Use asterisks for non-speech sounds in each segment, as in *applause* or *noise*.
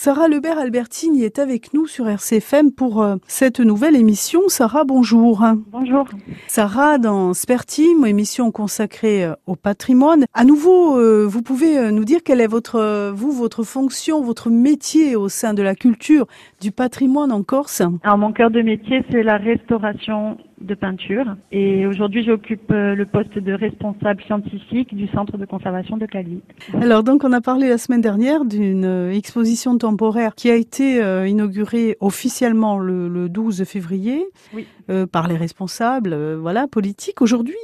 Sarah Lebert-Albertini est avec nous sur RCFM pour euh, cette nouvelle émission. Sarah, bonjour. Bonjour. Sarah, dans Spertim, émission consacrée euh, au patrimoine. À nouveau, euh, vous pouvez nous dire quelle est votre, vous, votre fonction, votre métier au sein de la culture du patrimoine en Corse? Alors, mon cœur de métier, c'est la restauration de peinture. Et aujourd'hui, j'occupe euh, le poste de responsable scientifique du centre de conservation de Cali. Alors donc, on a parlé la semaine dernière d'une euh, exposition temporaire qui a été euh, inaugurée officiellement le, 12 février par les responsables, voilà, politiques. Aujourd'hui,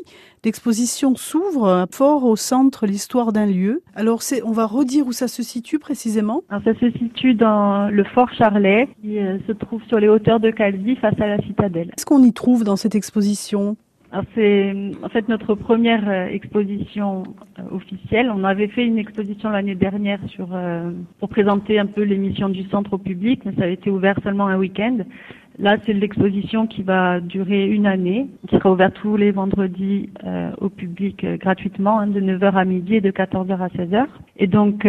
l'exposition s'ouvre fort au centre l'histoire d'un lieu. Alors, c'est, on va redire où ça se situe précisément? Alors, ça se situe dans le fort Charlet, qui se trouve sur les hauteurs de Calvi, face à la citadelle. Qu'est-ce qu'on y trouve dans cette exposition? C'est en fait notre première euh, exposition euh, officielle. On avait fait une exposition l'année dernière sur euh, pour présenter un peu l'émission du centre au public, mais ça a été ouvert seulement un week-end. Là, c'est l'exposition qui va durer une année, qui sera ouverte tous les vendredis au public gratuitement, hein, de 9h à midi et de 14h à 16h. Et donc,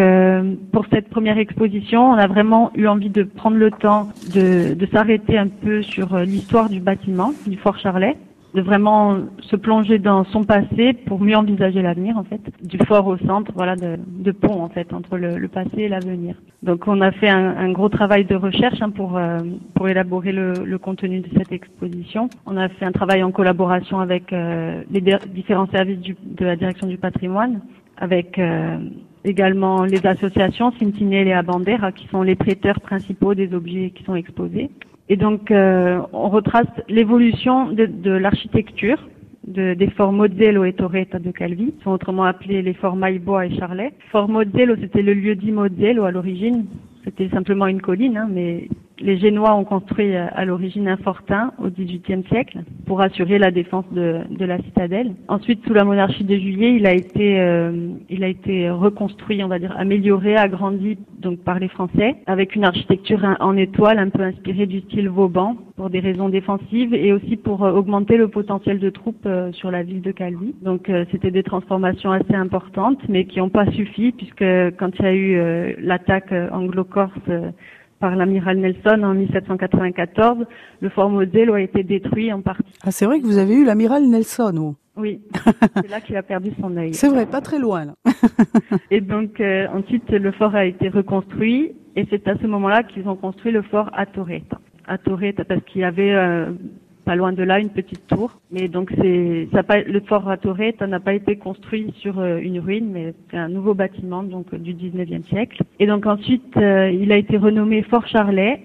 pour cette première exposition, on a vraiment eu envie de prendre le temps de, de s'arrêter un peu sur l'histoire du bâtiment, du Fort Charlet, de vraiment se plonger dans son passé pour mieux envisager l'avenir en fait, du fort au centre, voilà, de, pont en fait entre le, passé et l'avenir. Donc on a fait un, gros travail de recherche hein, pour euh, pour élaborer le, contenu de cette exposition. On a fait un travail en collaboration avec euh, les différents services de la direction du patrimoine, avec euh, également les associations Sentinelle et Abandera qui sont les prêteurs principaux des objets qui sont exposés. Et donc, euh, on retrace l'évolution de, de l'architecture de, des forts Mozzello et Torretta de Calvi, sont autrement appelés les forts Maïboa et Charlet. Fort Mozzello, c'était le lieu dit Mozzello à l'origine. C'était simplement une colline, hein, mais les Génois ont construit euh, à l'origine un fortin au XVIIIe siècle pour assurer la défense de, de, la citadelle. Ensuite, sous la monarchie de Juillet, il a été, euh, il a été reconstruit, on va dire, amélioré, agrandi donc par les Français, avec une architecture en étoile un peu inspirée du style Vauban pour des raisons défensives et aussi pour euh, augmenter le potentiel de troupes sur la ville de Calvi. Donc, c'était des transformations assez importantes, mais qui n'ont pas suffi puisque quand il y a eu l'attaque anglo-corse par l'amiral Nelson en 1794, le fort Moselle a été détruit en partie. Ah, c'est vrai que vous avez eu l'amiral Nelson, vous Oui, *laughs* c'est là qu'il a perdu son œil. C'est vrai, pas très loin. Là. *laughs* et donc euh, ensuite, le fort a été reconstruit et c'est à ce moment-là qu'ils ont construit le fort à Torreta. À Torreta parce qu'il y avait euh, pas loin de là, une petite tour. Mais donc c'est, ça pas, le fort ça n'a pas été construit sur euh, une ruine, mais c'est un nouveau bâtiment donc du 19e siècle. Et donc ensuite, euh, il a été renommé Fort Charlet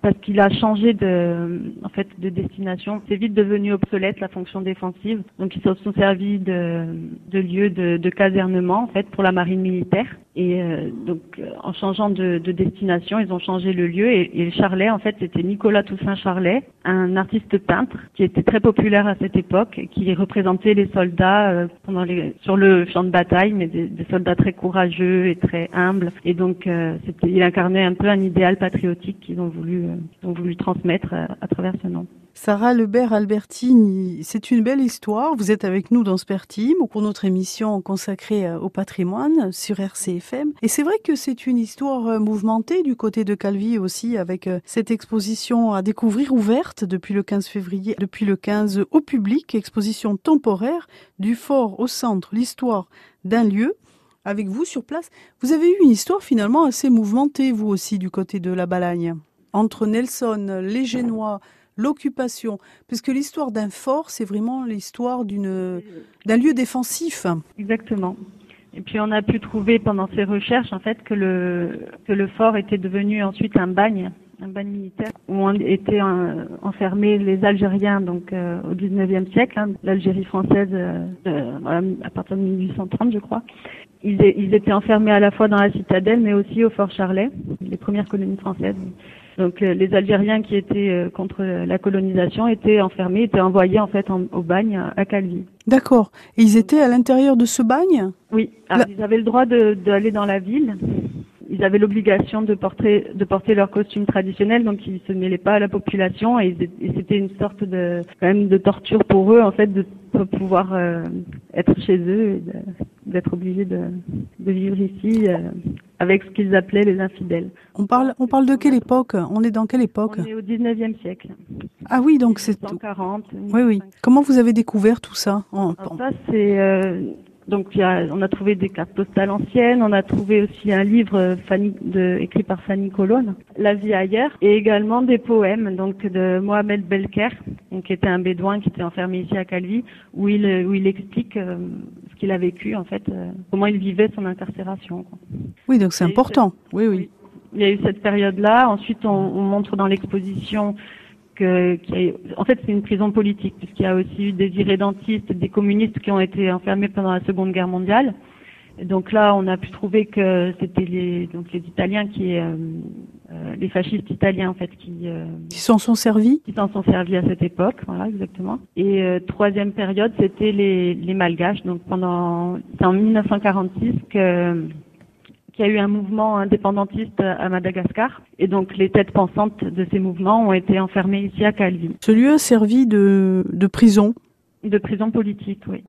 parce qu'il a changé de, en fait, de destination. C'est vite devenu obsolète la fonction défensive. Donc ils se sont servis de, de lieu de, de casernement en fait pour la marine militaire. Et euh, donc, en changeant de, de, destination, ils ont changé le lieu. Et, et Charlet, en fait, c'était Nicolas Toussaint Charlet, un artiste peintre qui était très populaire à cette époque, qui représentait les soldats euh, pendant sur le champ de bataille, mais des, des, soldats très courageux et très humbles. Et donc, euh, il incarnait un peu un idéal patriotique qu'ils ont voulu, euh, ont voulu transmettre à travers ce nom. Sarah Lebert Albertini, c'est une belle histoire. Vous êtes avec nous dans Spertim pour notre émission consacrée euh, au patrimoine sur RCFM. Et c'est vrai que c'est une histoire euh, mouvementée du côté de Calvi aussi avec euh, cette exposition à découvrir ouverte depuis le 15 février, depuis le 15 au public, exposition temporaire du fort au centre, l'histoire d'un lieu avec vous sur place. Vous avez eu une histoire finalement assez mouvementée, vous aussi, du côté de la Balagne. Entre Nelson, les Génois, l'occupation, puisque l'histoire d'un fort, c'est vraiment l'histoire d'une d'un lieu défensif. Exactement. Et puis on a pu trouver pendant ces recherches en fait que le que le fort était devenu ensuite un bagne, un bagne militaire où étaient enfermés les Algériens donc euh, au 19e siècle, hein, l'Algérie française euh, à partir de 1830 je crois. Ils, ils étaient enfermés à la fois dans la citadelle mais aussi au fort Charlet, les premières colonies françaises. Donc euh, les Algériens qui étaient euh, contre la colonisation étaient enfermés, étaient envoyés en fait au bagne à Calvi. D'accord. Et ils étaient à l'intérieur de ce bagne? Oui. Alors, Ils avaient le droit d'aller dans la ville. Ils avaient l'obligation de porter de porter leur costume traditionnel, donc ils se mêlaient pas à la population et, c'était une sorte de quand même de torture pour eux en fait de pouvoir euh, être chez eux et d'être obligés de, de, vivre ici avec ce qu'ils appelaient les infidèles. On parle, on parle de quelle époque? On est dans quelle époque? On est au 19e siècle. Ah oui, donc c'est... 140. Oui, oui. Comment vous avez découvert tout ça en... ça, c'est... Euh, donc il y a, on a trouvé des cartes postales anciennes, on a trouvé aussi un livre euh, Fanny, de, écrit par Fanny Colonne, La vie ailleurs, et également des poèmes donc de Mohamed Belker, donc, qui était un bédouin qui était enfermé ici à Calvi, où il, où il explique euh, ce qu'il a vécu en fait, euh, comment il vivait son incarcération. Quoi. Oui, donc c'est important. oui, oui, Il y a eu cette période-là. Ensuite, on, on montre dans l'exposition que, qui en fait, c'est une prison politique, puisqu'il y a aussi eu des irrédentistes, des communistes qui ont été enfermés pendant la Seconde Guerre mondiale. Et donc là, on a pu trouver que c'était les, donc les Italiens qui, euh, euh les fascistes italiens en fait, qui, euh, qui s'en sont servis, qui s'en sont servis à cette époque, voilà exactement. Et euh, troisième période, c'était les, les Malgaches. Donc pendant, c'est en 1946 que qu'il y a eu un mouvement indépendantiste à Madagascar. Et donc les têtes pensantes de ces mouvements ont été enfermées ici à Calvi. Ce lieu a servi de, de prison De prison politique, oui.